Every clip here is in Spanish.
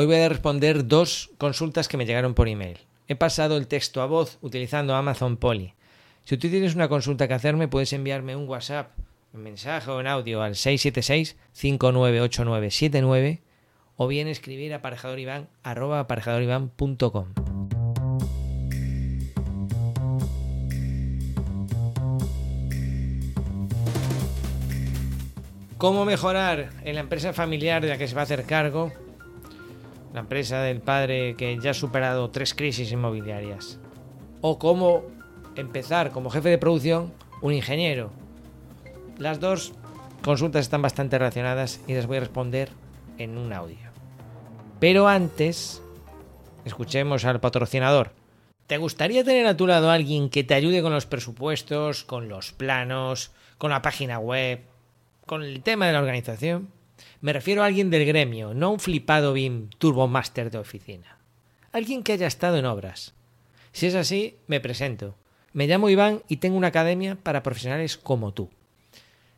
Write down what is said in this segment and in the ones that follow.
Hoy voy a responder dos consultas que me llegaron por email. He pasado el texto a voz utilizando Amazon Poly. Si tú tienes una consulta que hacerme, puedes enviarme un WhatsApp, un mensaje o en audio al 676-598979 o bien escribir a aparejadoriván.com. ¿Cómo mejorar en la empresa familiar de la que se va a hacer cargo? La empresa del padre que ya ha superado tres crisis inmobiliarias. O cómo empezar como jefe de producción un ingeniero. Las dos consultas están bastante relacionadas y las voy a responder en un audio. Pero antes, escuchemos al patrocinador. ¿Te gustaría tener a tu lado a alguien que te ayude con los presupuestos, con los planos, con la página web, con el tema de la organización, me refiero a alguien del gremio, no un flipado BIM Turbo Master de oficina. Alguien que haya estado en obras. Si es así, me presento. Me llamo Iván y tengo una academia para profesionales como tú.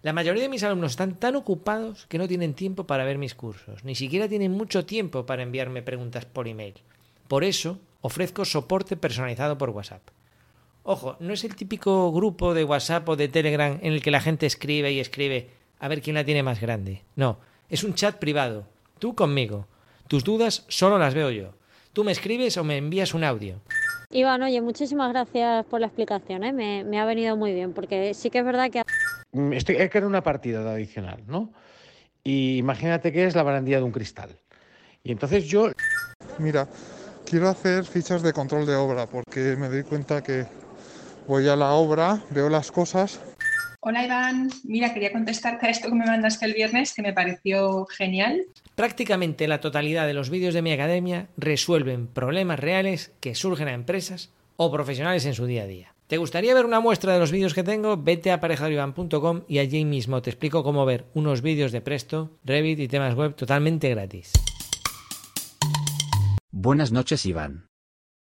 La mayoría de mis alumnos están tan ocupados que no tienen tiempo para ver mis cursos, ni siquiera tienen mucho tiempo para enviarme preguntas por email. Por eso, ofrezco soporte personalizado por WhatsApp. Ojo, no es el típico grupo de WhatsApp o de Telegram en el que la gente escribe y escribe a ver quién la tiene más grande. No, es un chat privado. Tú conmigo. Tus dudas solo las veo yo. Tú me escribes o me envías un audio. Iván, oye, muchísimas gracias por la explicación, ¿eh? me, ha venido muy bien, porque sí que es verdad que... Mm, estoy, he creado una partida de adicional, ¿no? Y imagínate que es la barandilla de un cristal. Y entonces yo... Mira, quiero hacer fichas de control de obra, porque me doy cuenta que voy a la obra, veo las cosas Hola Iván, mira, quería contestarte a esto que me mandaste el viernes, que me pareció genial. Prácticamente la totalidad de los vídeos de mi academia resuelven problemas reales que surgen a empresas o profesionales en su día a día. ¿Te gustaría ver una muestra de los vídeos que tengo? Vete a aparejadoriván.com y allí mismo te explico cómo ver unos vídeos de Presto, Revit y temas web totalmente gratis. Buenas noches Iván.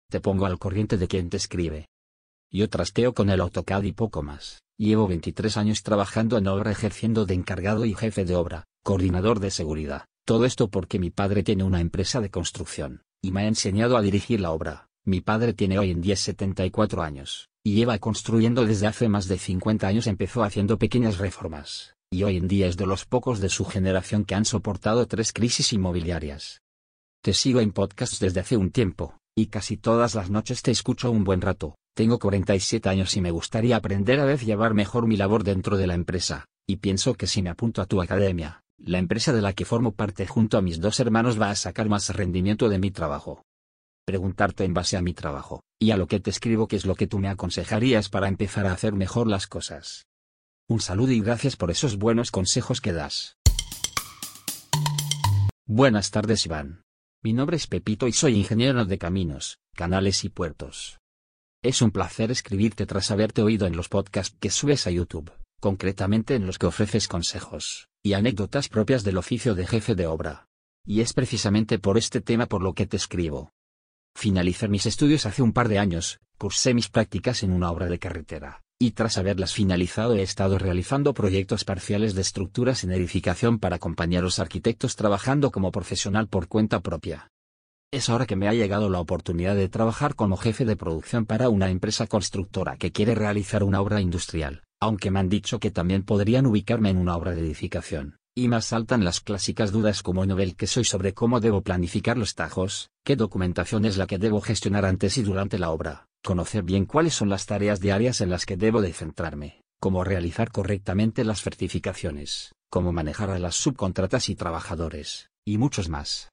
Te pongo al corriente de quien te escribe. Yo trasteo con el AutoCAD y poco más. Llevo 23 años trabajando en obra ejerciendo de encargado y jefe de obra, coordinador de seguridad. Todo esto porque mi padre tiene una empresa de construcción, y me ha enseñado a dirigir la obra. Mi padre tiene hoy en día 74 años, y lleva construyendo desde hace más de 50 años. Empezó haciendo pequeñas reformas, y hoy en día es de los pocos de su generación que han soportado tres crisis inmobiliarias. Te sigo en podcasts desde hace un tiempo, y casi todas las noches te escucho un buen rato. Tengo 47 años y me gustaría aprender a vez llevar mejor mi labor dentro de la empresa, y pienso que si me apunto a tu academia, la empresa de la que formo parte junto a mis dos hermanos va a sacar más rendimiento de mi trabajo. Preguntarte en base a mi trabajo, y a lo que te escribo qué es lo que tú me aconsejarías para empezar a hacer mejor las cosas. Un saludo y gracias por esos buenos consejos que das. Buenas tardes Iván. Mi nombre es Pepito y soy ingeniero de caminos, canales y puertos. Es un placer escribirte tras haberte oído en los podcasts que subes a YouTube, concretamente en los que ofreces consejos y anécdotas propias del oficio de jefe de obra. Y es precisamente por este tema por lo que te escribo. Finalicé mis estudios hace un par de años, cursé mis prácticas en una obra de carretera, y tras haberlas finalizado he estado realizando proyectos parciales de estructuras en edificación para compañeros arquitectos trabajando como profesional por cuenta propia. Es ahora que me ha llegado la oportunidad de trabajar como jefe de producción para una empresa constructora que quiere realizar una obra industrial, aunque me han dicho que también podrían ubicarme en una obra de edificación. Y más saltan las clásicas dudas como novel que soy sobre cómo debo planificar los tajos, qué documentación es la que debo gestionar antes y durante la obra, conocer bien cuáles son las tareas diarias en las que debo de centrarme, cómo realizar correctamente las certificaciones, cómo manejar a las subcontratas y trabajadores, y muchos más.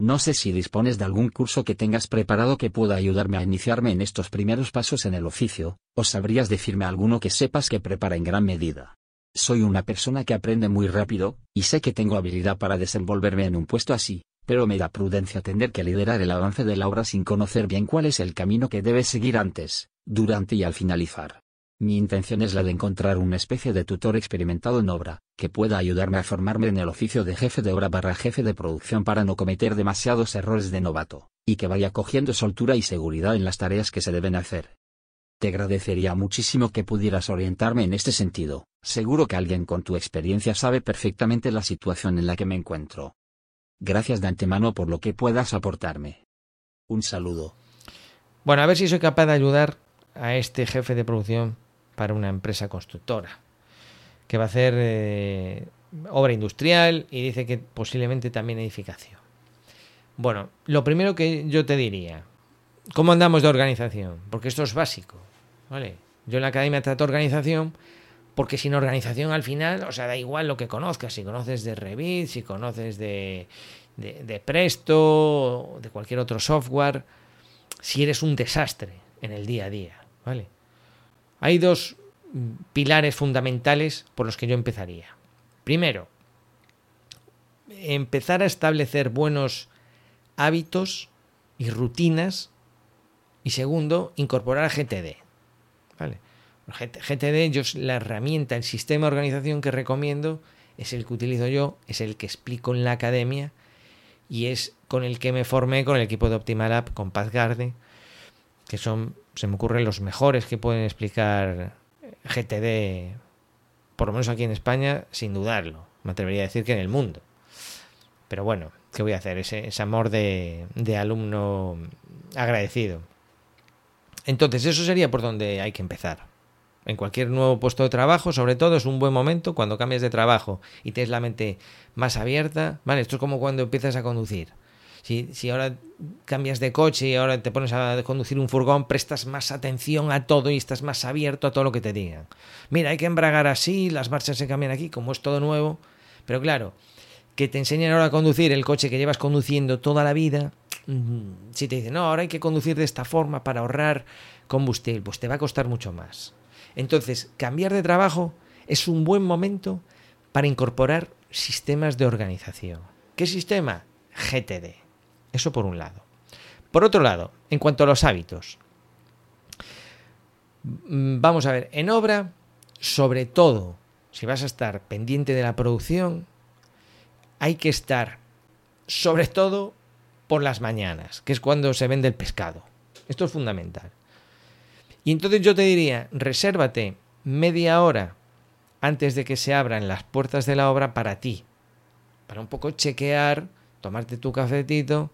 No sé si dispones de algún curso que tengas preparado que pueda ayudarme a iniciarme en estos primeros pasos en el oficio, o sabrías decirme alguno que sepas que prepara en gran medida. Soy una persona que aprende muy rápido, y sé que tengo habilidad para desenvolverme en un puesto así, pero me da prudencia tener que liderar el avance de la obra sin conocer bien cuál es el camino que debes seguir antes, durante y al finalizar. Mi intención es la de encontrar una especie de tutor experimentado en obra, que pueda ayudarme a formarme en el oficio de jefe de obra barra jefe de producción para no cometer demasiados errores de novato, y que vaya cogiendo soltura y seguridad en las tareas que se deben hacer. Te agradecería muchísimo que pudieras orientarme en este sentido, seguro que alguien con tu experiencia sabe perfectamente la situación en la que me encuentro. Gracias de antemano por lo que puedas aportarme. Un saludo. Bueno, a ver si soy capaz de ayudar a este jefe de producción para una empresa constructora que va a hacer eh, obra industrial y dice que posiblemente también edificación. Bueno, lo primero que yo te diría, ¿cómo andamos de organización? Porque esto es básico, ¿vale? Yo en la academia trato organización porque sin organización al final, o sea, da igual lo que conozcas, si conoces de Revit, si conoces de, de, de Presto, de cualquier otro software, si eres un desastre en el día a día, ¿vale? Hay dos pilares fundamentales por los que yo empezaría. Primero, empezar a establecer buenos hábitos y rutinas. Y segundo, incorporar GTD. ¿Vale? GTD, yo la herramienta, el sistema de organización que recomiendo es el que utilizo yo, es el que explico en la academia y es con el que me formé con el equipo de Optimal App, con Garde, que son, se me ocurren los mejores que pueden explicar GTD, por lo menos aquí en España, sin dudarlo. Me atrevería a decir que en el mundo. Pero bueno, ¿qué voy a hacer? Ese, amor de, de alumno agradecido. Entonces, eso sería por donde hay que empezar. En cualquier nuevo puesto de trabajo, sobre todo, es un buen momento cuando cambias de trabajo y tienes la mente más abierta. Vale, esto es como cuando empiezas a conducir. Si, ahora cambias de coche y ahora te pones a conducir un furgón, prestas más atención a todo y estás más abierto a todo lo que te digan. Mira, hay que embragar así, las marchas se cambian aquí, como es todo nuevo. Pero claro, que te enseñen ahora a conducir el coche que llevas conduciendo toda la vida, mm, si te dicen, no, ahora hay que conducir de esta forma para ahorrar combustible, pues te va a costar mucho más. Entonces, cambiar de trabajo es un buen momento para incorporar sistemas de organización. ¿Qué sistema? GTD. Eso por un lado. Por otro lado, en cuanto a los hábitos, mm, vamos a ver, en obra, sobre todo, si vas a estar pendiente de la producción, hay que estar, sobre todo, por las mañanas, que es cuando se vende el pescado. Esto es fundamental. Y entonces yo te diría, resérvate media hora antes de que se abran las puertas de la obra para ti, para un poco chequear, tomarte tu cafetito,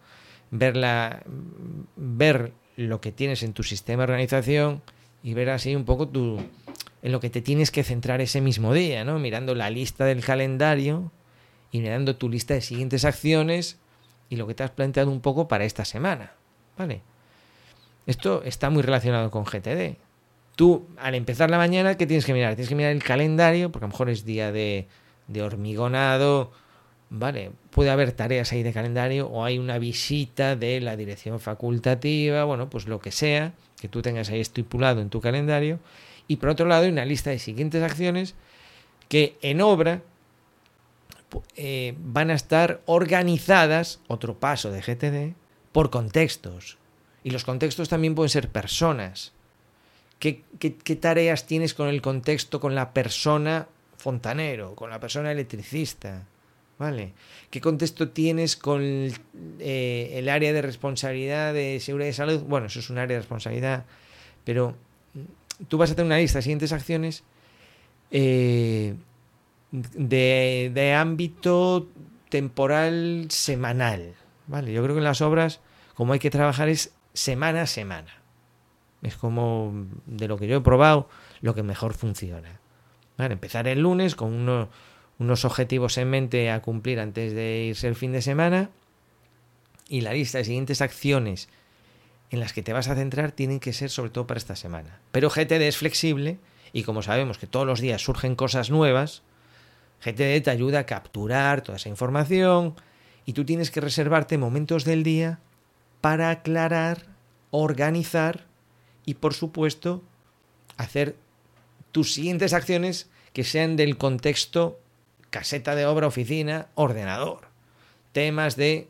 ver, ver lo que tienes en tu sistema de organización y ver así un poco tu, en lo que te tienes que centrar ese mismo día, ¿no? Mirando la lista del calendario y mirando tu lista de siguientes acciones y lo que te has planteado un poco para esta semana, ¿vale? Esto está muy relacionado con GTD. Tú, al empezar la mañana, ¿qué tienes que mirar? Tienes que mirar el calendario, porque a lo mejor es día de, de hormigonado, ¿vale? Puede haber tareas ahí de calendario o hay una visita de la dirección facultativa, bueno, pues lo que sea que tú tengas ahí estipulado en tu calendario. Y por otro lado, hay una lista de siguientes acciones que en obra eh, van a estar organizadas, otro paso de GTD, por contextos. Y los contextos también pueden ser personas. ¿Qué, qué, qué tareas tienes con el contexto, con la persona fontanero, con la persona electricista? ¿Vale? ¿Qué contexto tienes con eh, el área de responsabilidad de seguridad y salud? Bueno, eso es un área de responsabilidad, pero tú vas a tener una lista de siguientes acciones eh, de, de, ámbito temporal semanal. ¿Vale? Yo creo que en las obras, como hay que trabajar, es semana a semana. Es como de lo que yo he probado, lo que mejor funciona. Empezar el lunes con uno unos objetivos en mente a cumplir antes de irse el fin de semana y la lista de siguientes acciones en las que te vas a centrar tienen que ser sobre todo para esta semana. Pero GTD es flexible y como sabemos que todos los días surgen cosas nuevas, GTD te ayuda a capturar toda esa información y tú tienes que reservarte momentos del día para aclarar, organizar y por supuesto hacer tus siguientes acciones que sean del contexto caseta de obra, oficina, ordenador. Temas de,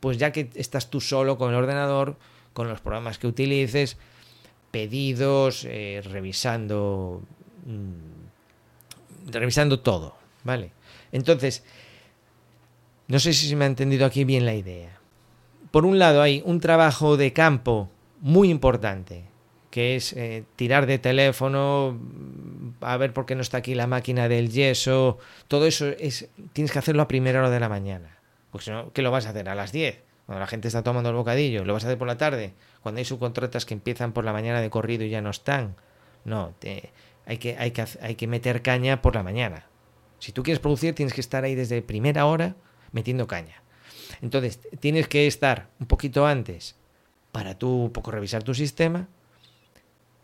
pues ya que estás tú solo con el ordenador, con los programas que utilices, pedidos, eh, revisando, mm, revisando todo, ¿vale? Entonces, no sé si se me ha entendido aquí bien la idea. Por un lado hay un trabajo de campo muy importante, que es eh, tirar de teléfono, a ver por qué no está aquí la máquina del yeso, todo eso es tienes que hacerlo a primera hora de la mañana, Pues si no, ¿qué lo vas a hacer? ¿A las 10? Cuando la gente está tomando el bocadillo. ¿Lo vas a hacer por la tarde? Cuando hay subcontratas que empiezan por la mañana de corrido y ya no están. No, te- hay, que, hay, que, hay que meter caña por la mañana. Si tú quieres producir, tienes que estar ahí desde primera hora metiendo caña. Entonces, tienes que estar un poquito antes para tú un poco revisar tu sistema.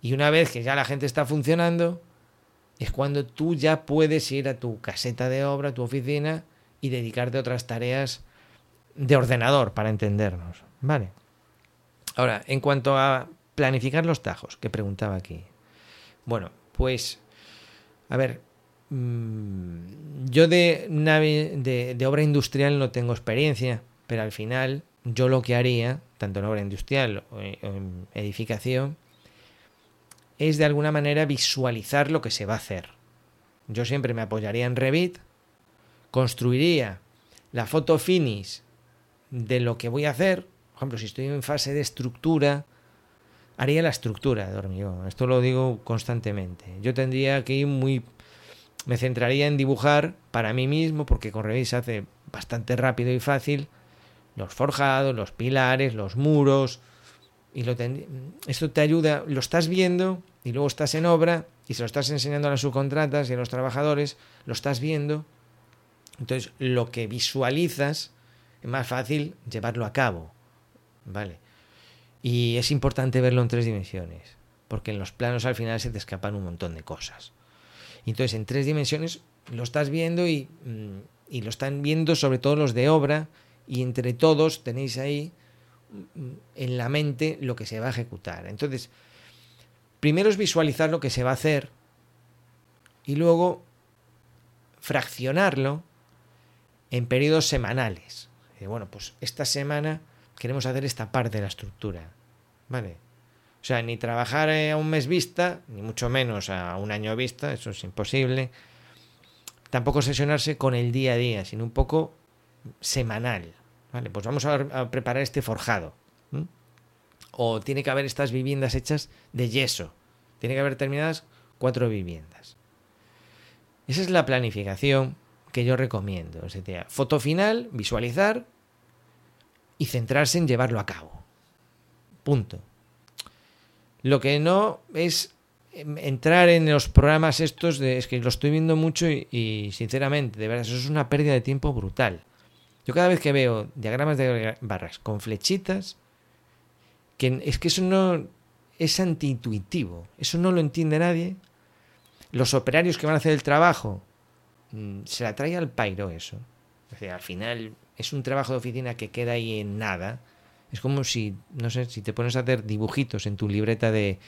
Y una vez que ya la gente está funcionando, es cuando tú ya puedes ir a tu caseta de obra, a tu oficina y dedicarte a otras tareas de ordenador, para entendernos. Vale. Ahora, en cuanto a planificar los tajos, que preguntaba aquí. Bueno, pues, a ver, mm, yo de, de, de obra industrial no tengo experiencia, pero al final yo lo que haría, tanto en obra industrial o en edificación, es de alguna manera visualizar lo que se va a hacer. Yo siempre me apoyaría en Revit, construiría la foto finish de lo que voy a hacer. Por ejemplo, si estoy en fase de estructura, haría la estructura de hormigón. Esto lo digo constantemente. Yo tendría que ir muy... Me centraría en dibujar para mí mismo, porque con Revit se hace bastante rápido y fácil, los forjados, los pilares, los muros, y lo ten- esto te ayuda, lo estás viendo y luego estás en obra y se lo estás enseñando a las subcontratas y a los trabajadores, lo estás viendo. Entonces, lo que visualizas es más fácil llevarlo a cabo. ¿Vale? Y es importante verlo en tres dimensiones, porque en los planos al final se te escapan un montón de cosas. Entonces, en tres dimensiones lo estás viendo y, mm, y lo están viendo sobre todo los de obra y entre todos tenéis ahí en la mente lo que se va a ejecutar. Entonces, primero es visualizar lo que se va a hacer y luego fraccionarlo en periodos semanales. Y bueno, pues esta semana queremos hacer esta parte de la estructura. ¿Vale? O sea, ni trabajar eh, a un mes vista, ni mucho menos a un año vista, eso es imposible. Tampoco sesionarse con el día a día, sino un poco semanal. Vale, pues vamos a, preparar este forjado. O tiene que haber estas viviendas hechas de yeso. Tiene que haber terminadas cuatro viviendas. Esa es la planificación que yo recomiendo. O foto final, visualizar y centrarse en llevarlo a cabo. Punto. Lo que no es entrar en los programas estos de es que lo estoy viendo mucho y, y, sinceramente, de verdad, eso es una pérdida de tiempo brutal. Yo cada vez que veo diagramas de barras con flechitas, que es que eso no es antiintuitivo, eso no lo entiende nadie. Los operarios que van a hacer el trabajo mm, se la trae al pairo eso. O sea, al final es un trabajo de oficina que queda ahí en nada. Es como si, no sé, si te pones a hacer dibujitos en tu libreta de,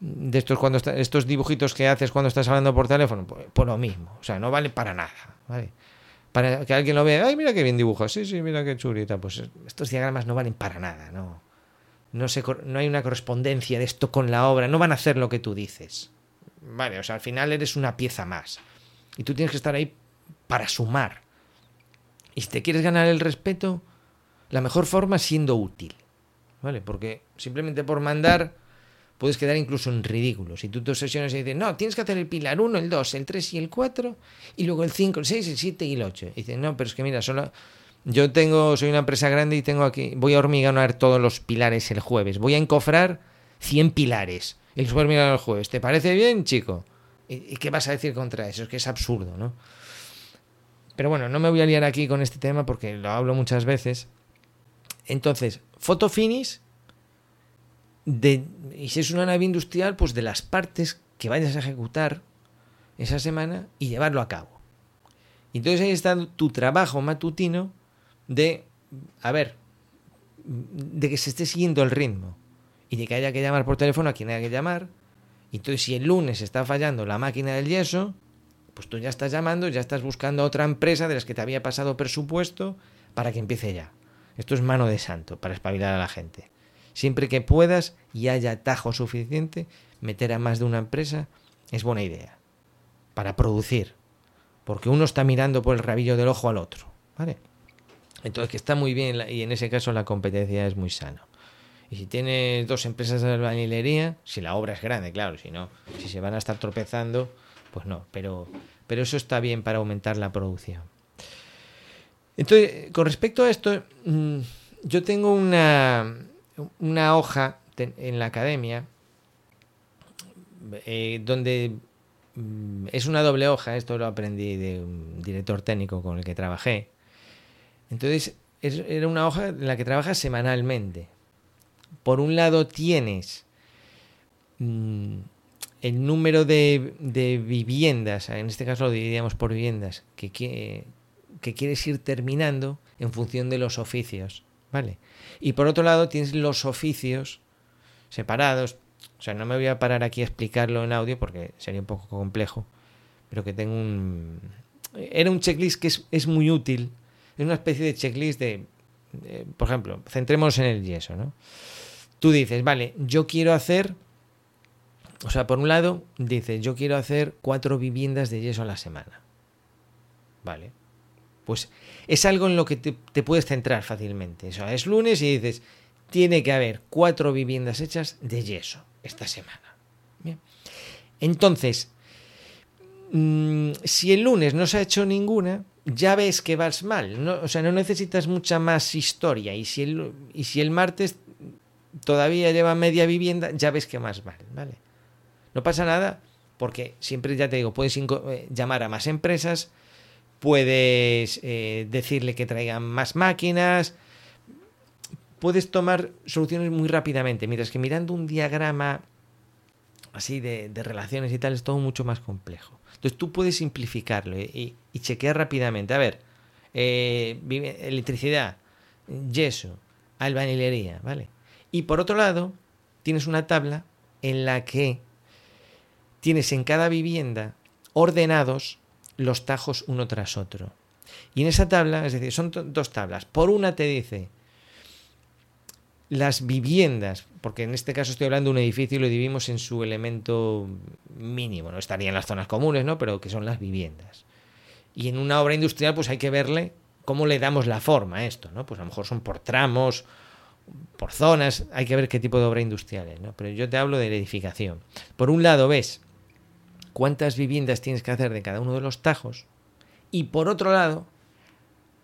de estos cuando estos dibujitos que haces cuando estás hablando por teléfono, pues, pues lo mismo. O sea, no vale para nada. ¿vale? Para que alguien lo vea, ay, mira qué bien dibujas, sí, sí, mira qué chulita. Pues estos diagramas no valen para nada, no. No, se, no hay una correspondencia de esto con la obra, no van a hacer lo que tú dices. Vale, o sea, al final eres una pieza más. Y tú tienes que estar ahí para sumar. Y si te quieres ganar el respeto, la mejor forma es siendo útil. ¿Vale? Porque simplemente por mandar puedes quedar incluso en ridículo. Si tú te obsesionas y dices, no, tienes que hacer el pilar 1, el 2, el 3 y el 4, y luego el 5, el 6, el 7 y el 8. Y dices, no, pero es que mira, solo. Yo tengo, soy una empresa grande y tengo aquí, voy a hormigonar todos los pilares el jueves. Voy a encofrar 100 pilares. Y los voy a el jueves. ¿Te parece bien, chico? ¿Y, qué vas a decir contra eso? Es que es absurdo, ¿no? Pero bueno, no me voy a liar aquí con este tema porque lo hablo muchas veces. Entonces, foto finish de, y si es una nave industrial, pues de las partes que vayas a ejecutar esa semana y llevarlo a cabo. Entonces ahí está tu trabajo matutino de, a ver, de que se esté siguiendo el ritmo y de que haya que llamar por teléfono a quien haya que llamar. Entonces si el lunes está fallando la máquina del yeso, pues tú ya estás llamando, ya estás buscando a otra empresa de las que te había pasado presupuesto para que empiece ya. Esto es mano de santo para espabilar a la gente. Siempre que puedas y haya atajo suficiente, meter a más de una empresa es buena idea. Para producir. Porque uno está mirando por el rabillo del ojo al otro. ¿Vale? Entonces que está muy bien y en ese caso la competencia es muy sana. Y si tienes dos empresas de albañilería, si la obra es grande, claro, si no, si se van a estar tropezando, pues no, pero, pero eso está bien para aumentar la producción. Entonces, con respecto a esto, mm, yo tengo una, una hoja en la academia eh, donde mm, es una doble hoja, esto lo aprendí de un director técnico con el que trabajé. Entonces, es- era una hoja en la que trabajas semanalmente. Por un lado tienes mm, el número de, viviendas, en este caso lo dividíamos por viviendas, que, que quieres ir terminando en función de los oficios, ¿vale? Y por otro lado tienes los oficios separados, o sea, no me voy a parar aquí a explicarlo en audio porque sería un poco complejo, pero que tengo un... Era un checklist que es, es muy útil, es una especie de checklist de, de, por ejemplo, centrémonos en el yeso, ¿no? Tú dices, vale, yo quiero hacer, o sea, por un lado, dices, yo quiero hacer cuatro viviendas de yeso a la semana. Vale. Pues es algo en lo que te, puedes centrar fácilmente. O sea, es lunes y dices, tiene que haber cuatro viviendas hechas de yeso esta semana. Entonces, mm, si el lunes no se ha hecho ninguna, ya ves que vas mal. ¿no? O sea, no necesitas mucha más historia. Y si el, y si el martes todavía lleva media vivienda, ya ves que más mal, ¿vale? No pasa nada, porque siempre ya te digo, puedes eh, llamar a más empresas, puedes eh, decirle que traigan más máquinas, puedes tomar soluciones muy rápidamente, mientras que mirando un diagrama así de, relaciones y tal es todo mucho más complejo. Entonces tú puedes simplificarlo y, y- chequear rápidamente. A ver, eh, electricidad, yeso, albañilería, ¿vale? Y por otro lado, tienes una tabla en la que tienes en cada vivienda ordenados los tajos uno tras otro. Y en esa tabla, es decir, son dos tablas. Por una te dice las viviendas, porque en este caso estoy hablando de un edificio y lo dividimos en su elemento mínimo, no estaría en las zonas comunes, ¿no? Pero que son las viviendas. Y en una obra industrial, pues hay que verle cómo le damos la forma a esto, ¿no? Pues a lo mejor son por tramos, por zonas, hay que ver qué tipo de obra industrial es, ¿no? Pero yo te hablo de la edificación. Por un lado ves cuántas viviendas tienes que hacer de cada uno de los tajos y por otro lado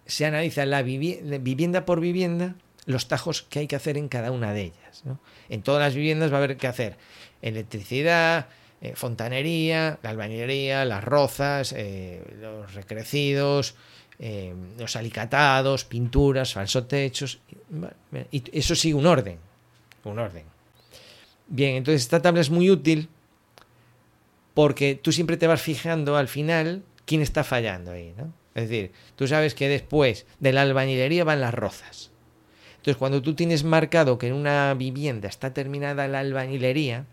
se analiza la vivi- la vivienda por vivienda los tajos que hay que hacer en cada una de ellas. En todas las viviendas va a haber que hacer electricidad, eh, fontanería, la albañilería, las rozas, eh, los recrecidos, eh, los alicatados, pinturas, falsotechos. y- Y eso sigue un orden. Un orden. Bien, entonces esta tabla es muy útil porque tú siempre te vas fijando al final quién está fallando ahí, ¿no? Es decir, tú sabes que después de la albañilería van las rozas. Entonces, cuando tú tienes marcado que en una vivienda está terminada la albañilería,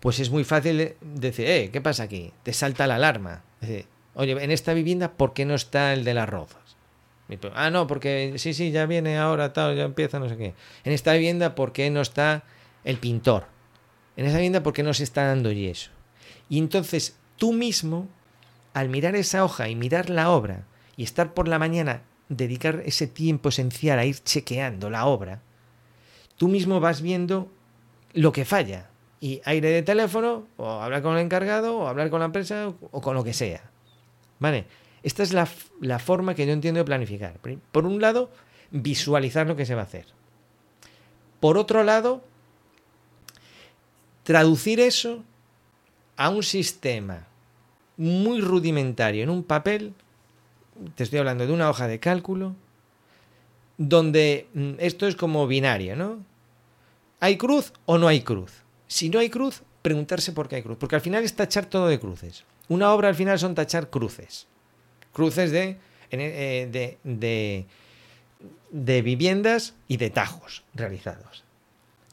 pues es muy fácil de- decir, eh, ¿qué pasa aquí? Te salta la alarma. Es decir, oye, en esta vivienda, ¿por qué no está el de las rozas? Ah, no, porque sí, sí, ya viene ahora, tal, ya empieza, no sé qué. En esta vivienda, ¿por qué no está el pintor? En esa vivienda, ¿por qué no se está dando yeso? Y entonces tú mismo, al mirar esa hoja y mirar la obra y estar por la mañana, dedicar ese tiempo esencial a ir chequeando la obra, tú mismo vas viendo lo que falla. Y aire de teléfono, o hablar con el encargado, o hablar con la empresa, o- con lo que sea. ¿Vale? Esta es la, la forma que yo entiendo de planificar. Por un lado, visualizar lo que se va a hacer. Por otro lado, traducir eso a un sistema muy rudimentario en un papel, te estoy hablando de una hoja de cálculo, donde mm, esto es como binario, ¿no? ¿Hay cruz o no hay cruz? Si no hay cruz, preguntarse por qué hay cruz, porque al final es tachar todo de cruces. Una obra al final son tachar cruces. Cruces de, eh, de, de, de viviendas y de tajos realizados.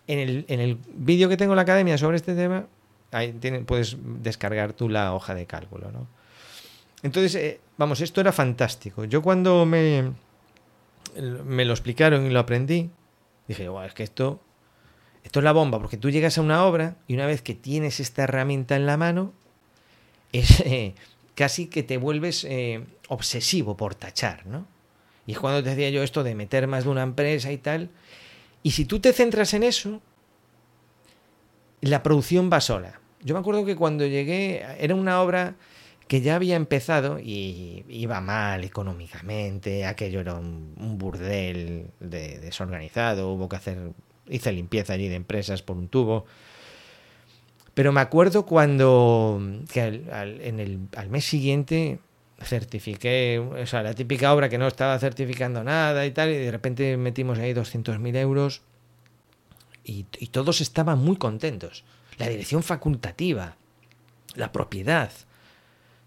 En el, en el vídeo que tengo en la academia sobre este tema, ahí tiene- puedes descargar tú la hoja de cálculo, ¿no? Entonces, eh, vamos, esto era fantástico. Yo cuando me, me lo explicaron y lo aprendí, dije, "Guau, es que esto, esto es la bomba, porque tú llegas a una obra y una vez que tienes esta herramienta en la mano, es eh, casi que te vuelves eh, obsesivo por tachar, ¿no? Y es cuando te decía yo esto de meter más de una empresa y tal. Y si tú te centras en eso, la producción va sola. Yo me acuerdo que cuando llegué, era una obra que ya había empezado y iba mal económicamente, aquello era un, burdel de- desorganizado, hubo que hacer, hice limpieza allí de empresas por un tubo. Pero me acuerdo cuando que al- en el, al mes siguiente certifiqué, o sea, la típica obra que no estaba certificando nada y tal, y de repente metimos ahí 200.000 euros y, todos estaban muy contentos. La dirección facultativa, la propiedad,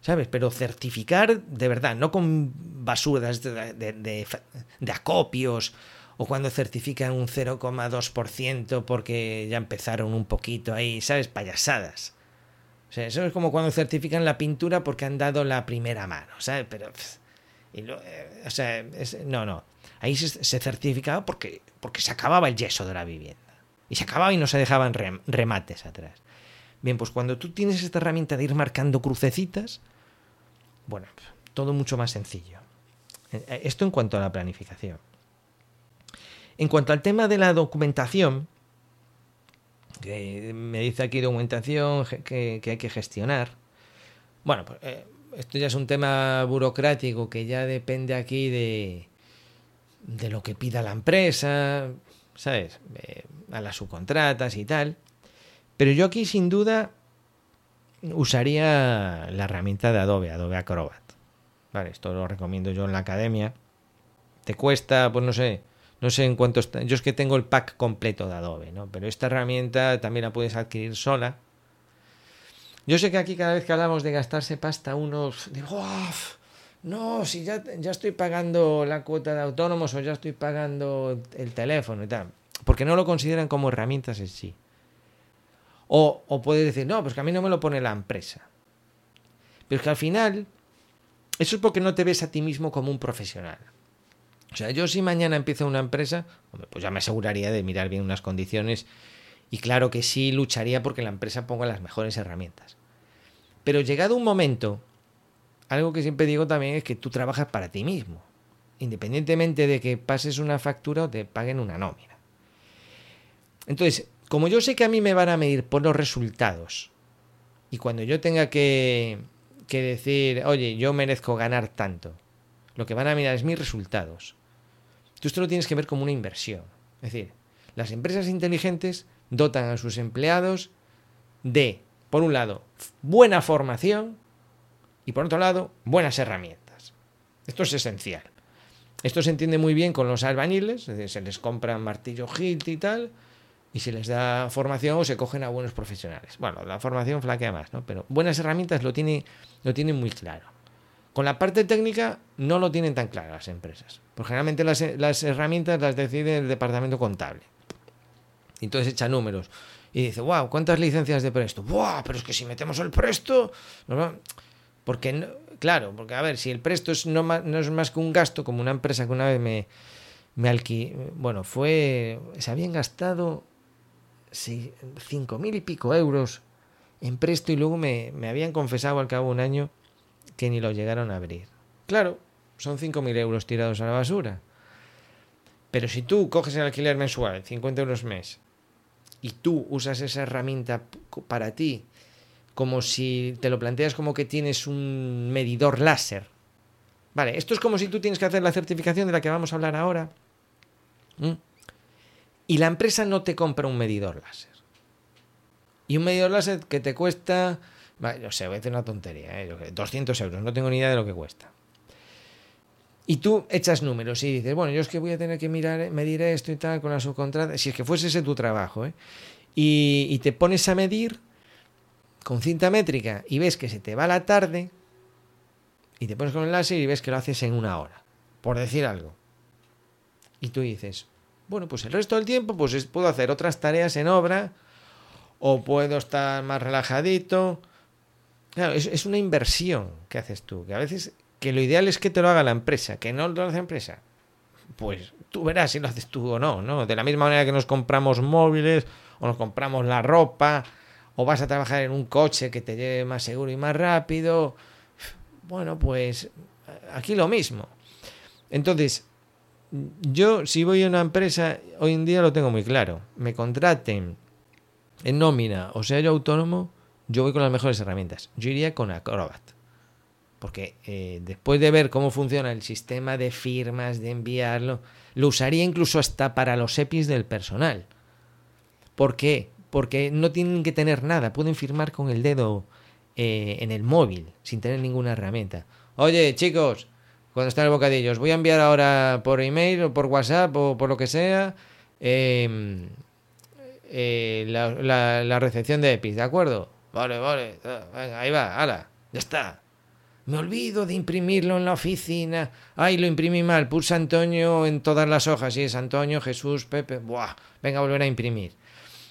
¿sabes? Pero certificar de verdad, no con basuras de, de- de- de acopios o cuando certifican un 0,2% porque ya empezaron un poquito ahí, ¿sabes? Payasadas. Eso es como cuando certifican la pintura porque han dado la primera mano, ¿sabes? Pero, eh, o sea, no, no. Ahí se, certificaba porque, porque se acababa el yeso de la vivienda. Y se acababa y no se dejaban rem- remates atrás. Bien, pues cuando tú tienes esta herramienta de ir marcando crucecitas, bueno, todo mucho más sencillo. Eh, eh, Esto en cuanto a la planificación. En cuanto al tema de la documentación, que me dice aquí documentación que, que hay que gestionar. Bueno, pues, eh, esto ya es un tema burocrático que ya depende aquí de, de lo que pida la empresa, ¿sabes? Eh, a las subcontratas y tal. Pero yo aquí sin duda usaría la herramienta de Adobe, Adobe Acrobat. Vale, esto lo recomiendo yo en la academia. Te cuesta, pues no sé, no sé en cuánto está. Yo es que tengo el pack completo de Adobe, ¿no? Pero esta herramienta también la puedes adquirir sola. Yo sé que aquí cada vez que hablamos de gastarse pasta, unos digo, "Uf, no, si ya, ya estoy pagando la cuota de autónomos o ya estoy pagando el teléfono y tal. Porque no lo consideran como herramientas en sí. O, o puedes decir, no, pues que a mí no me lo pone la empresa. Pero es que al final, eso es porque no te ves a ti mismo como un profesional. O sea, yo si mañana empiezo una empresa, pues ya me aseguraría de mirar bien unas condiciones y claro que sí lucharía porque la empresa ponga las mejores herramientas. Pero llegado un momento, algo que siempre digo también es que tú trabajas para ti mismo, independientemente de que pases una factura o te paguen una nómina. Entonces, como yo sé que a mí me van a medir por los resultados, y cuando yo tenga que, que decir, oye, yo merezco ganar tanto, lo que van a mirar es mis resultados. Tú esto lo tienes que ver como una inversión. Es decir, las empresas inteligentes dotan a sus empleados de, por un lado, buena formación y por otro lado, buenas herramientas. Esto es esencial. Esto se entiende muy bien con los albañiles, se les compran martillo HIT y tal, y se les da formación o se cogen a buenos profesionales. Bueno, la formación flaquea más, ¿no? Pero buenas herramientas lo tiene, lo tienen muy claro. Con la parte técnica no lo tienen tan claro las empresas. Porque generalmente las, herramientas las decide el departamento contable. Entonces echa números. Y dice, wow, ¿cuántas licencias de presto? ¡Wow! Pero es que si metemos el presto. va-". Porque, no- claro, porque a ver, si el presto es no, no es más que un gasto, como una empresa que una vez me, me alquí. Bueno, fue. Se habían gastado cinco mil y pico euros en presto y luego me, me habían confesado al cabo de un año que ni lo llegaron a abrir. Claro, son 5.000 euros tirados a la basura. Pero si tú coges el alquiler mensual, 50 euros mes, y tú usas esa herramienta para ti, como si te lo planteas como que tienes un medidor láser. Vale, esto es como si tú tienes que hacer la certificación de la que vamos a hablar ahora. Y la empresa no te compra un medidor láser. Y un medidor láser que te cuesta, no sé, voy a decir una tontería, ¿eh? Yo qué- 200 euros, no tengo ni idea de lo que cuesta. Y tú echas números y dices, bueno, yo es que voy a tener que mirar, medir esto y tal con la subcontrata, si es que fuese ese tu trabajo, ¿eh? Y, y te pones a medir con cinta métrica y ves que se te va la tarde y te pones con el láser y ves que lo haces en una hora, por decir algo. Y tú dices, bueno, pues el resto del tiempo pues es- puedo hacer otras tareas en obra o puedo estar más relajadito. Claro, es, una inversión que haces tú, que a veces que lo ideal es que te lo haga la empresa, que no lo hace la empresa. Pues tú verás si lo haces tú o no, ¿no? De la misma manera que nos compramos móviles o nos compramos la ropa o vas a trabajar en un coche que te lleve más seguro y más rápido. Bueno, pues aquí lo mismo. Entonces, yo si voy a una empresa, hoy en día lo tengo muy claro. Me contraten en nómina o sea yo autónomo, yo voy con las mejores herramientas. Yo iría con Acrobat. porque eh, después de ver cómo funciona el sistema de firmas, de enviarlo, lo usaría incluso hasta para los EPIs del personal. ¿Por qué? Porque no tienen que tener nada, pueden firmar con el dedo eh, en el móvil, sin tener ninguna herramienta. Oye, chicos, cuando están en el bocadillo, os voy a enviar ahora por email o por WhatsApp o por lo que sea em, eh, la, recepción de EPIs, ¿de acuerdo? Vale, vale, venga, ahí va, hala, ya está. Me olvido de imprimirlo en la oficina. Ay, lo imprimí mal. Puse Antonio en todas las hojas. Y es Antonio, Jesús, Pepe. Buah, venga volver a imprimir.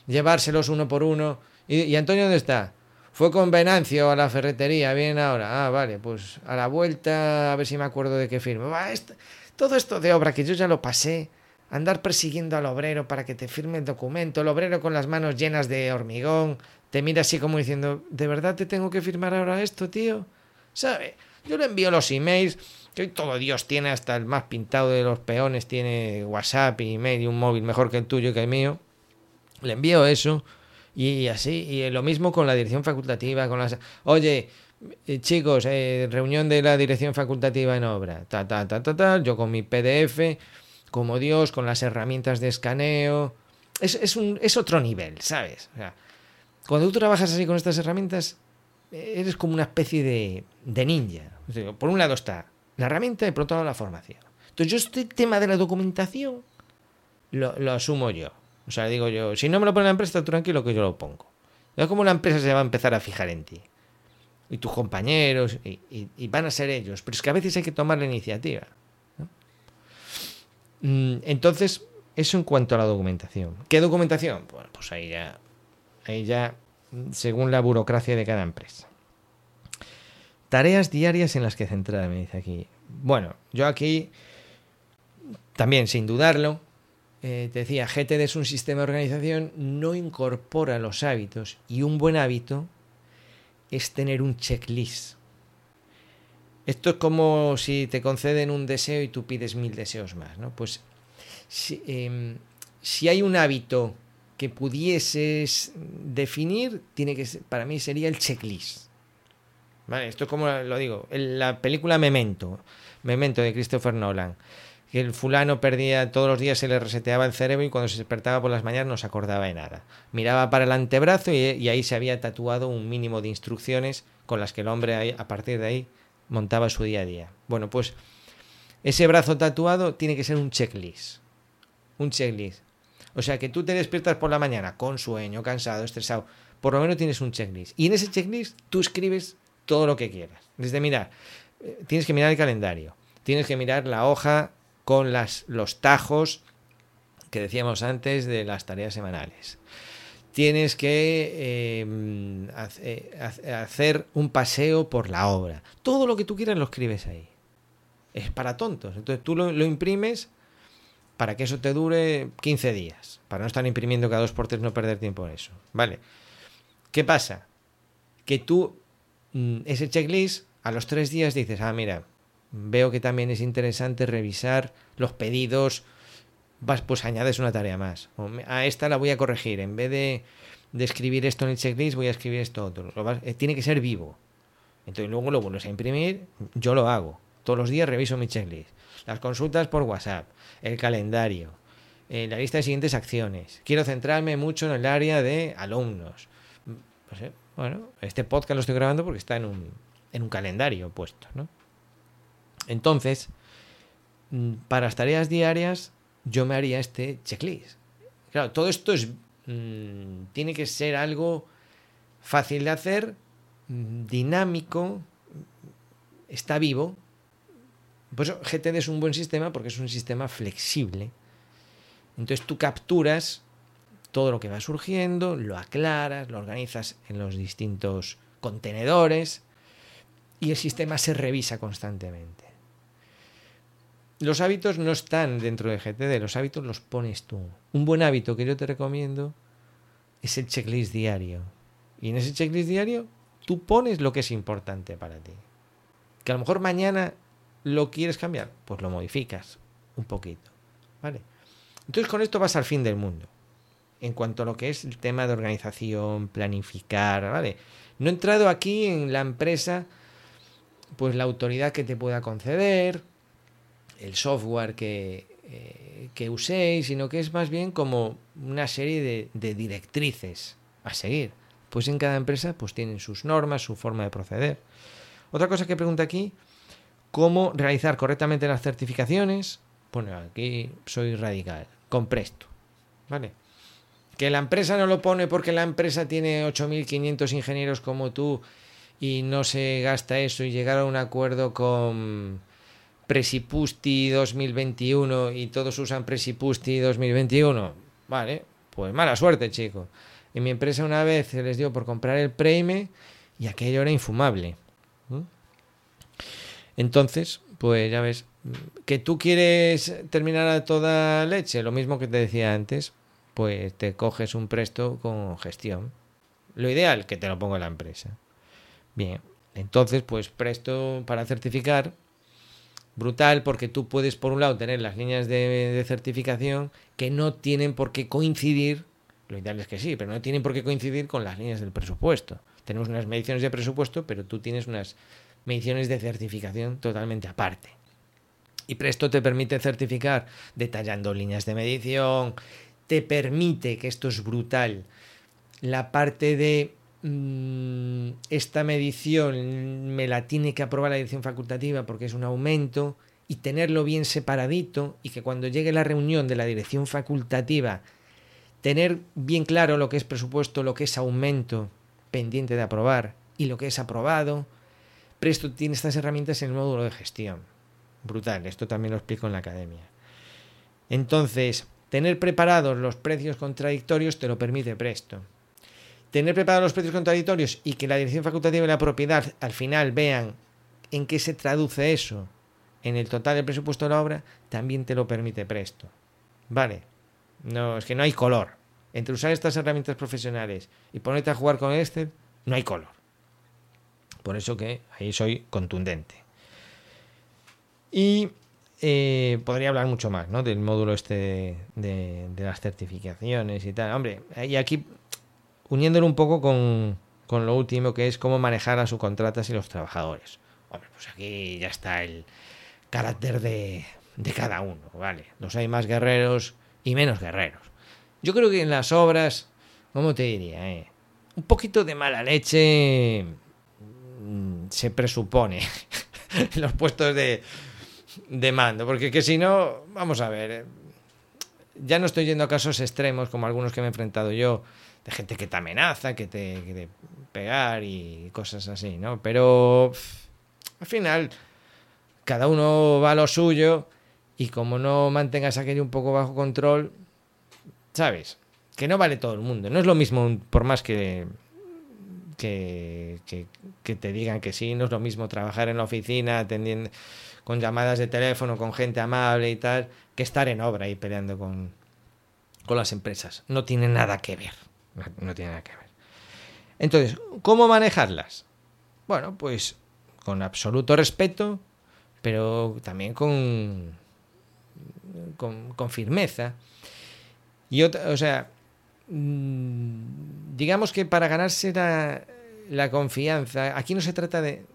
Llevárselos uno por uno. ¿Y, Antonio dónde está? Fue con Venancio a la ferretería. Viene ahora. Ah, vale, pues a la vuelta a ver si me acuerdo de qué firme. todo esto de obra que yo ya lo pasé. Andar persiguiendo al obrero para que te firme el documento. El obrero con las manos llenas de hormigón. Te mira así como diciendo, ¿de verdad te tengo que firmar ahora esto, tío? ¿Sabe? Yo le envío los emails, que hoy todo Dios tiene, hasta el más pintado de los peones tiene WhatsApp y email y un móvil mejor que el tuyo y que el mío. Le envío eso y así, y lo mismo con la dirección facultativa, con las... Oye, eh, chicos, eh, reunión de la dirección facultativa en obra, ta, ta, ta, ta, ta, yo con mi PDF, como Dios, con las herramientas de escaneo. Es, es, un, es otro nivel, ¿sabes? O sea, cuando tú trabajas así con estas herramientas, eres como una especie de, ninja. por un lado está la herramienta y por otro lado la formación. Entonces yo este tema de la documentación lo, asumo yo. O sea, digo yo, si no me lo pone la empresa, tú tranquilo que yo lo pongo. Es como la empresa se va a empezar a fijar en ti. Y tus compañeros, y, van a ser ellos. Pero es que a veces hay que tomar la iniciativa. Mm, entonces, eso en cuanto a la documentación. ¿Qué documentación? Bueno, pues ahí ya, ahí ya según la burocracia de cada empresa. Tareas diarias en las que centrar, me dice aquí. Bueno, yo aquí también, sin dudarlo, eh, te decía, GTD es un sistema de organización, no incorpora los hábitos y un buen hábito es tener un checklist. Esto es como si te conceden un deseo y tú pides mil deseos más, ¿no? Pues si, em, si hay un hábito que pudieses definir, tiene que para mí sería el checklist. ¿Vale? Esto es como lo digo, la película Memento, Memento de Christopher Nolan, que el fulano perdía todos los días se le reseteaba el cerebro y cuando se despertaba por las mañanas no se acordaba de nada. Miraba para el antebrazo y, ahí se había tatuado un mínimo de instrucciones con las que el hombre a partir de ahí montaba su día a día. Bueno, pues ese brazo tatuado tiene que ser un checklist. Un checklist. O sea que tú te despiertas por la mañana con sueño, cansado, estresado. Por lo menos tienes un checklist. Y en ese checklist tú escribes todo lo que quieras. Desde mirar, eh, tienes que mirar el calendario. Tienes que mirar la hoja con las, los tajos que decíamos antes de las tareas semanales. Tienes que em, eh, hacer un paseo por la obra. Todo lo que tú quieras lo escribes ahí. Es para tontos. Entonces tú lo imprimes para que eso te dure 15 días, para no estar imprimiendo cada dos por tres, no perder tiempo en eso. Vale. ¿Qué pasa? Que tú, mm, ese checklist, a los tres días dices, ah, mira, veo que también es interesante revisar los pedidos, vas, pues añades una tarea más. a esta la voy a corregir, en vez de, escribir esto en el checklist, voy a escribir esto otro. Eh, tiene que ser vivo. Entonces luego lo vuelves a imprimir, yo lo hago. Todos los días reviso mi checklist. Las consultas por WhatsApp el calendario, la lista de siguientes acciones. Quiero centrarme mucho en el área de alumnos. Pues, eh, bueno, este podcast lo estoy grabando porque está en un, en un calendario puesto, ¿no? Entonces, mm, para las tareas diarias, yo me haría este checklist. Claro, todo esto es, mm, tiene que ser algo fácil de hacer, mm, dinámico, está vivo, pues GTD es un buen sistema porque es un sistema flexible. Entonces tú capturas todo lo que va surgiendo, lo aclaras, lo organizas en los distintos contenedores y el sistema se revisa constantemente. Los hábitos no están dentro de GTD, los hábitos los pones tú. Un buen hábito que yo te recomiendo es el checklist diario. Y en ese checklist diario tú pones lo que es importante para ti. Que a lo mejor mañana ¿Lo quieres cambiar? Pues lo modificas un poquito. ¿Vale? Entonces con esto vas al fin del mundo. En cuanto a lo que es el tema de organización, planificar, ¿vale? No he entrado aquí en la empresa pues la autoridad que te pueda conceder, el software que, eh, que uséis, sino que es más bien como una serie de, de directrices a seguir. Pues en cada empresa pues tienen sus normas, su forma de proceder. Otra cosa que pregunta aquí, ¿cómo realizar correctamente las certificaciones? Bueno, aquí soy radical, con Presto. ¿Vale? Que la empresa no lo pone porque la empresa tiene 8.500 ingenieros como tú y no se gasta eso y llegar a un acuerdo con Presipusti 2021 y todos usan Presipusti 2021. Vale, pues mala suerte, chico. En mi empresa una vez se les dio por comprar el Preime y aquello era infumable. Entonces, pues ya ves, que tú quieres terminar a toda leche, lo mismo que te decía antes, pues te coges un presto con gestión. Lo ideal, que te lo ponga la empresa. Bien, entonces, pues presto para certificar, brutal, porque tú puedes, por un lado, tener las líneas de, de certificación que no tienen por qué coincidir, lo ideal es que sí, pero no tienen por qué coincidir con las líneas del presupuesto. Tenemos unas mediciones de presupuesto, pero tú tienes unas mediciones de certificación totalmente aparte. Y Presto te permite certificar detallando líneas de medición, te permite, que esto es brutal, la parte de mmm, esta medición me la tiene que aprobar la dirección facultativa porque es un aumento y tenerlo bien separadito y que cuando llegue la reunión de la dirección facultativa tener bien claro lo que es presupuesto, lo que es aumento pendiente de aprobar y lo que es aprobado. Presto tiene estas herramientas en el módulo de gestión. Brutal, esto también lo explico en la academia. Entonces, Tener preparados los precios contradictorios te lo permite Presto. Tener preparados los precios contradictorios y que la dirección facultativa y la propiedad al final vean en qué se traduce eso en el total del presupuesto de la obra, también te lo permite Presto. Vale. No, es que no hay color. Entre usar estas herramientas profesionales y ponerte a jugar con Excel, no hay color. Por eso que ahí soy contundente. Y eh, podría hablar mucho más, ¿no? Del módulo este de, las certificaciones y tal. Hombre, y aquí uniéndolo un poco con, con, lo último que es cómo manejar a subcontratas y los trabajadores. Hombre, pues aquí ya está el carácter de, de cada uno, ¿vale? Los hay más guerreros y menos guerreros. Yo creo que en las obras, ¿cómo te diría? Eh? Un poquito de mala leche mm, se presupone en los puestos de de mando, porque que si no, vamos a ver, eh, ya no estoy yendo a casos extremos como algunos que me he enfrentado yo, de gente que te amenaza, que te quiere pegar y cosas así, ¿no? Pero al final, cada uno va a lo suyo y como no mantengas aquello un poco bajo control, ¿sabes? Que no vale todo el mundo. No es lo mismo, por más que, que, te digan que sí, no es lo mismo trabajar en la oficina atendiendo con llamadas de teléfono, con gente amable y tal, que estar en obra y peleando con, con las empresas. No tiene nada que ver. No, tiene nada que ver. Entonces, ¿cómo manejarlas? Bueno, pues con absoluto respeto, pero también con, con, firmeza. Y o sea, mmm, digamos que para ganarse la, la confianza, aquí no se trata de,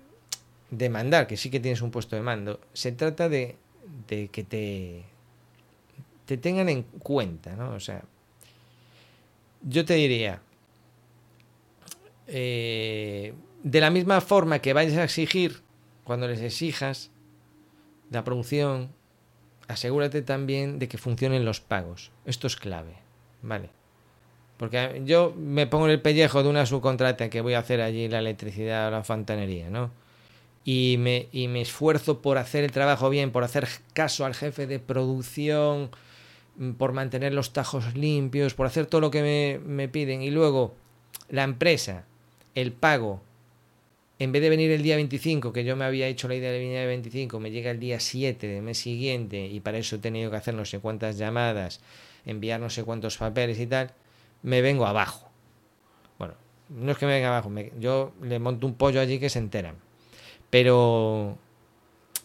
de mandar, que sí que tienes un puesto de mando, se trata de, de que te, te tengan en cuenta, ¿no? O sea, yo te diría, eh, de la misma forma que vayas a exigir, cuando les exijas la producción, asegúrate también de que funcionen los pagos. Esto es clave, ¿vale? Porque yo me pongo en el pellejo de una subcontrata que voy a hacer allí la electricidad o la fontanería, ¿no? y me, y me esfuerzo por hacer el trabajo bien, por hacer caso al jefe de producción, mm, por mantener los tajos limpios, por hacer todo lo que me, me piden. Y luego la empresa, el pago, en vez de venir el día 25, que yo me había hecho la idea de venir el 25, me llega el día 7 del mes siguiente y para eso he tenido que hacer no sé cuántas llamadas, enviar no sé cuántos papeles y tal, me vengo abajo. Bueno, no es que me venga abajo, yo le monto un pollo allí que se enteran. Pero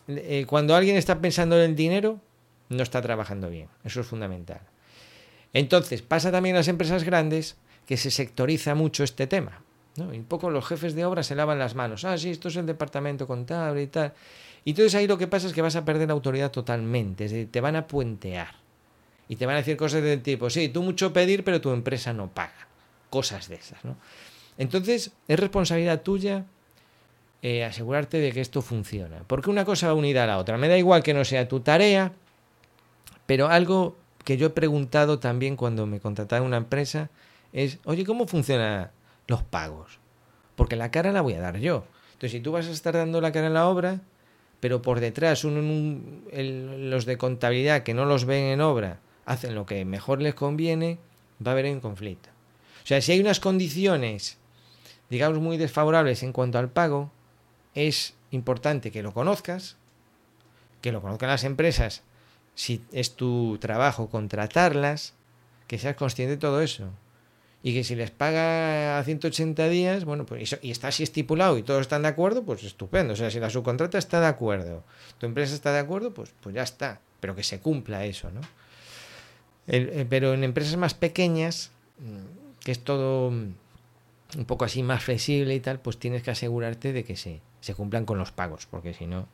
eh, cuando alguien está pensando en el dinero, no está trabajando bien. Eso es fundamental. Entonces, pasa también en las empresas grandes que se sectoriza mucho este tema. Y un poco los jefes de obra se lavan las manos. Ah, sí, esto es el departamento contable y tal. Y entonces ahí lo que pasa es que vas a perder autoridad totalmente. Es decir, te van a puentear. Y te van a decir cosas del tipo, sí, tú mucho pedir, pero tu empresa no paga. Cosas de esas, ¿no? Entonces, es responsabilidad tuya eh, asegurarte de que esto funciona. Porque una cosa va unida a la otra. Me da igual que no sea tu tarea, pero algo que yo he preguntado también cuando me contrataron una empresa es, oye, ¿cómo funcionan los pagos? Porque la cara la voy a dar yo. Entonces, si tú vas a estar dando la cara en la obra, pero por detrás los de contabilidad que no los ven en obra hacen lo que mejor les conviene, va a haber un conflicto. O sea, si hay unas condiciones, digamos, muy desfavorables en cuanto al pago, es importante que lo conozcas, que lo conozcan las empresas, si es tu trabajo contratarlas, que seas consciente de todo eso. Y que si les paga a 180 días, bueno, pues y está así estipulado y todos están de acuerdo, pues estupendo. O sea, si la subcontrata está de acuerdo, tu empresa está de acuerdo, pues, pues ya está. Pero que se cumpla eso, ¿no? Eh, pero en empresas más pequeñas, mm, que es todo mm, un poco así más flexible y tal, pues tienes que asegurarte de que se, se cumplan con los pagos, porque si no...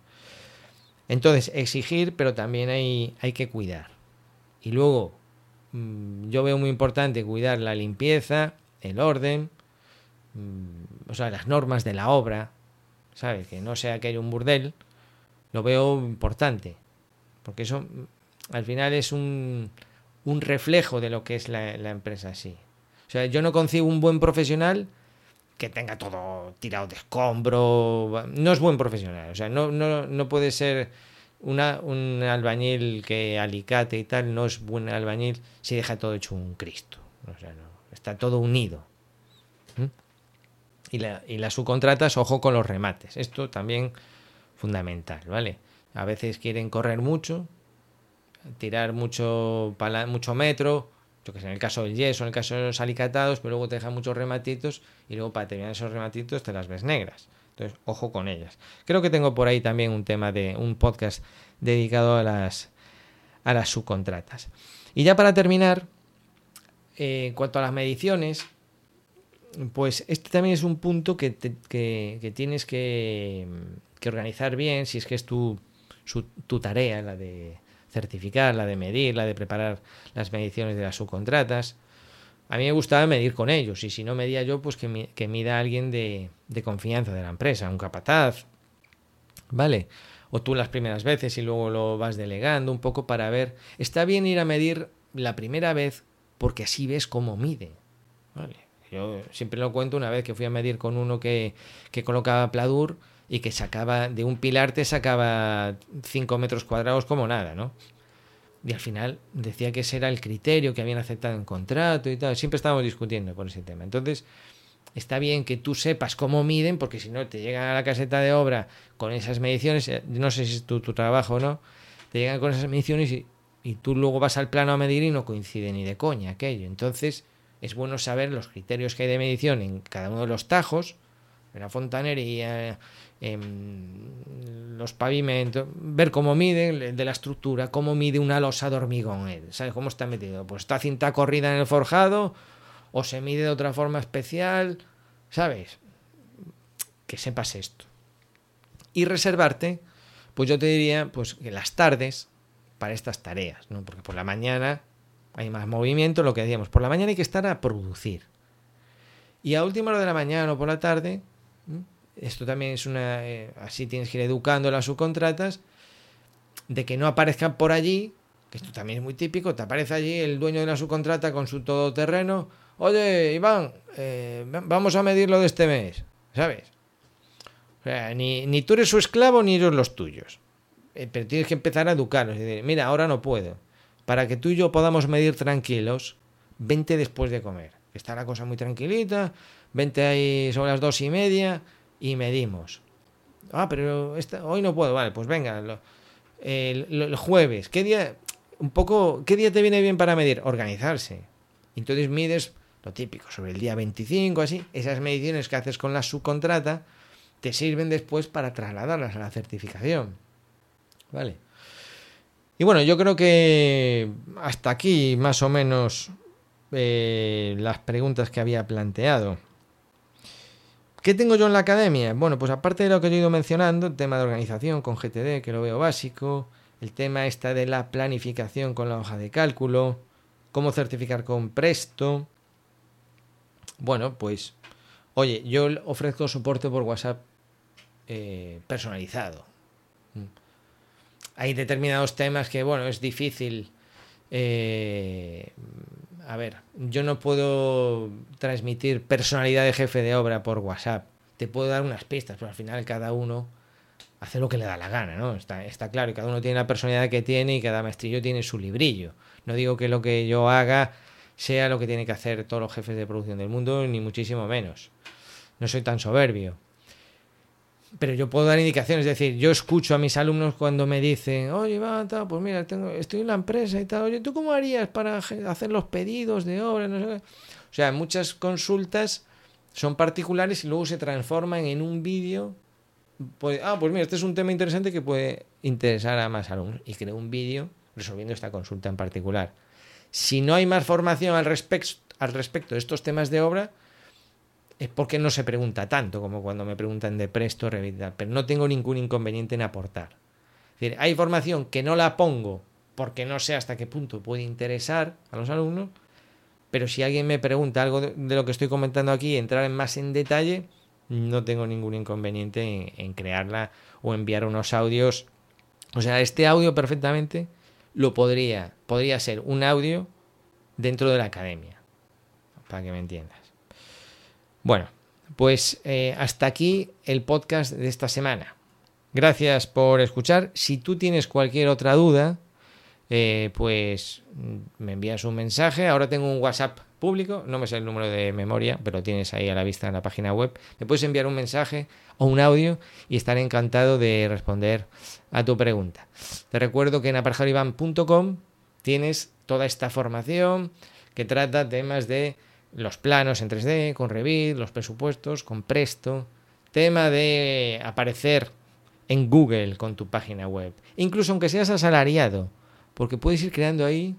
Entonces, exigir, pero también hay, hay que cuidar. Y luego, mm, yo veo muy importante cuidar la limpieza, el orden, o sea, las normas de la obra, ¿sabes? Que no sea que haya un burdel, lo veo importante, porque eso al final es un, un reflejo de lo que es la, empresa así. O sea, yo no consigo un buen profesional que tenga todo tirado de escombro. No es buen profesional. O sea, no, no, no puede ser una, un albañil que alicate y tal. No es buen albañil si deja todo hecho un Cristo. O sea, no, está todo unido. ¿Mm? Y, la, y las subcontratas, ojo con los remates. Esto también fundamental, ¿vale? A veces quieren correr mucho tirar mucho, mucho metro, yo que sé, en el caso del yeso, en el caso de los alicatados, pero luego te dejan muchos rematitos y luego para terminar esos rematitos te las ves negras. Entonces, ojo con ellas. Creo que tengo por ahí también un tema de un podcast dedicado a las, a las subcontratas. Y ya para terminar, eh, en cuanto a las mediciones, pues este también es un punto que, que, tienes que, que, organizar bien, si es que es tu, tu tarea, la de certificar, la de medir, la de preparar las mediciones de las subcontratas. A mí me gustaba medir con ellos y si no medía yo, pues que, que mida alguien de, de, confianza de la empresa, un capataz, ¿vale? O tú las primeras veces y luego lo vas delegando un poco para ver. Está bien ir a medir la primera vez porque así ves cómo mide, ¿vale? Yo siempre lo cuento una vez que fui a medir con uno que, que colocaba pladur y que sacaba de un pilar te sacaba 5 metros cuadrados como nada, ¿no? Y al final decía que ese era el criterio que habían aceptado en contrato y tal. Siempre estábamos discutiendo por ese tema. Entonces, está bien que tú sepas cómo miden, porque si no te llegan a la caseta de obra con esas mediciones, eh, no sé si es tu, tu trabajo o no, te llegan con esas mediciones y, y tú luego vas al plano a medir y no coincide ni de coña aquello. Entonces, es bueno saber los criterios que hay de medición en cada uno de los tajos, en la fontanería, los pavimentos, ver cómo mide de la estructura, cómo mide una losa de hormigón, eh, ¿sabes cómo está metido? Pues está cinta corrida en el forjado o se mide de otra forma especial, ¿sabes? Que sepas esto. Y reservarte, pues yo te diría, pues que las tardes para estas tareas, ¿no? Porque por la mañana hay más movimiento, lo que decíamos, por la mañana hay que estar a producir. Y a última hora de la mañana o por la tarde, esto también es una... Eh, así tienes que ir educando a las subcontratas, de que no aparezcan por allí, que esto también es muy típico, te aparece allí el dueño de la subcontrata con su todoterreno, oye, Iván, eh, vamos a medirlo de este mes, ¿sabes? O sea, ni, ni, tú eres su esclavo ni ellos los tuyos. Eh, pero tienes que empezar a educarlos. Y decir, mira, ahora no puedo. Para que tú y yo podamos medir tranquilos, vente después de comer. Está la cosa muy tranquilita, vente ahí sobre las dos y media, y medimos. Ah, pero hoy no puedo, vale, pues venga, el, jueves, ¿qué día, un poco, qué día te viene bien para medir? Organizarse. Entonces mides lo típico, sobre el día 25, así, esas mediciones que haces con la subcontrata te sirven después para trasladarlas a la certificación. ¿Vale? Y bueno, yo creo que hasta aquí más o menos eh, las preguntas que había planteado. ¿Qué tengo yo en la academia? Bueno, pues aparte de lo que yo he ido mencionando, el tema de organización con GTD, que lo veo básico, el tema está de la planificación con la hoja de cálculo, cómo certificar con Presto. Bueno, pues, oye, yo ofrezco soporte por WhatsApp eh, personalizado. Hay determinados temas que, bueno, es difícil. Eh, a ver, yo no puedo transmitir personalidad de jefe de obra por WhatsApp. Te puedo dar unas pistas, pero al final cada uno hace lo que le da la gana, ¿no? Está, claro, cada uno tiene la personalidad que tiene y cada maestrillo tiene su librillo. No digo que lo que yo haga sea lo que tienen que hacer todos los jefes de producción del mundo, ni muchísimo menos. No soy tan soberbio. Pero yo puedo dar indicaciones, es decir, yo escucho a mis alumnos cuando me dicen, oye, va, pues mira, tengo, estoy en la empresa y tal, oye, ¿tú cómo harías para hacer los pedidos de obra? O sea, muchas consultas son particulares y luego se transforman en un vídeo pues, ah, pues mira, este es un tema interesante que puede interesar a más alumnos. Y creo un vídeo resolviendo esta consulta en particular. Si no hay más formación al, al respecto de estos temas de obra, es porque no se pregunta tanto como cuando me preguntan de presto, Revit, pero no tengo ningún inconveniente en aportar. Es decir, hay formación que no la pongo porque no sé hasta qué punto puede interesar a los alumnos, pero si alguien me pregunta algo de, lo que estoy comentando aquí, entrar en más en detalle, no tengo ningún inconveniente en, crearla o enviar unos audios. O sea, este audio perfectamente lo podría, podría ser un audio dentro de la academia, para que me entiendas. Bueno, pues eh, hasta aquí el podcast de esta semana. Gracias por escuchar. Si tú tienes cualquier otra duda, eh, pues me envías un mensaje. Ahora tengo un WhatsApp público, no me sé el número de memoria, pero tienes ahí a la vista en la página web. Me puedes enviar un mensaje o un audio y estaré encantado de responder a tu pregunta. Te recuerdo que en aparjadorivan.com tienes toda esta formación que trata temas de los planos en 3D, con Revit, los presupuestos, con Presto, tema de aparecer en Google con tu página web, incluso aunque seas asalariado, porque puedes ir creando ahí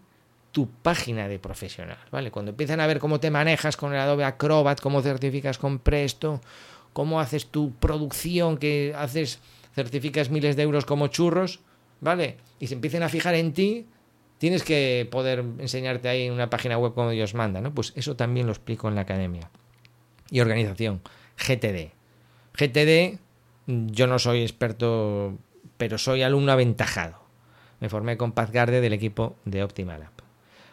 tu página de profesional, ¿vale? Cuando empiezan a ver cómo te manejas con el Adobe Acrobat, cómo certificas con Presto, cómo haces tu producción, que haces, certificas miles de euros como churros, ¿vale? Y se empiecen a fijar en ti, tienes que poder enseñarte ahí en una página web como Dios manda, ¿no? Pues eso también lo explico en la academia. Y organización, GTD. GTD, yo no soy experto, pero soy alumno aventajado. Me formé con Paz Garde del equipo de Optimal App.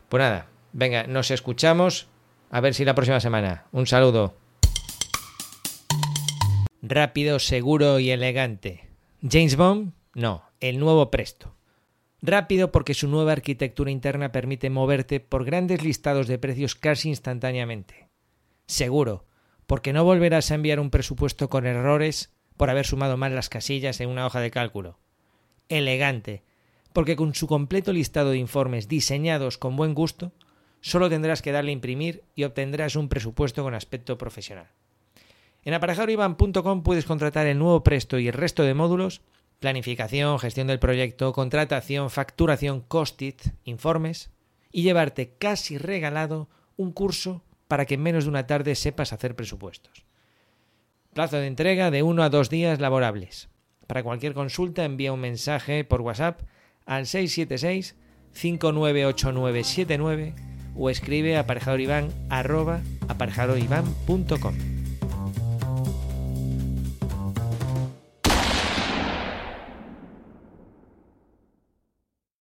Pues nada, venga, nos escuchamos. A ver si la próxima semana. Un saludo. Rápido, seguro y elegante. James Bond, no, el nuevo Presto. Rápido porque su nueva arquitectura interna permite moverte por grandes listados de precios casi instantáneamente. Seguro, porque no volverás a enviar un presupuesto con errores por haber sumado mal las casillas en una hoja de cálculo. Elegante, porque con su completo listado de informes diseñados con buen gusto, solo tendrás que darle a imprimir y obtendrás un presupuesto con aspecto profesional. En aparejadorivan.com puedes contratar el nuevo Presto y el resto de módulos, planificación, gestión del proyecto, contratación, facturación, cost-it, informes, y llevarte casi regalado un curso para que en menos de una tarde sepas hacer presupuestos. Plazo de entrega de uno a dos días laborables. Para cualquier consulta envía un mensaje por WhatsApp al 676 598979 o escribe arroba aparejadoriván.com.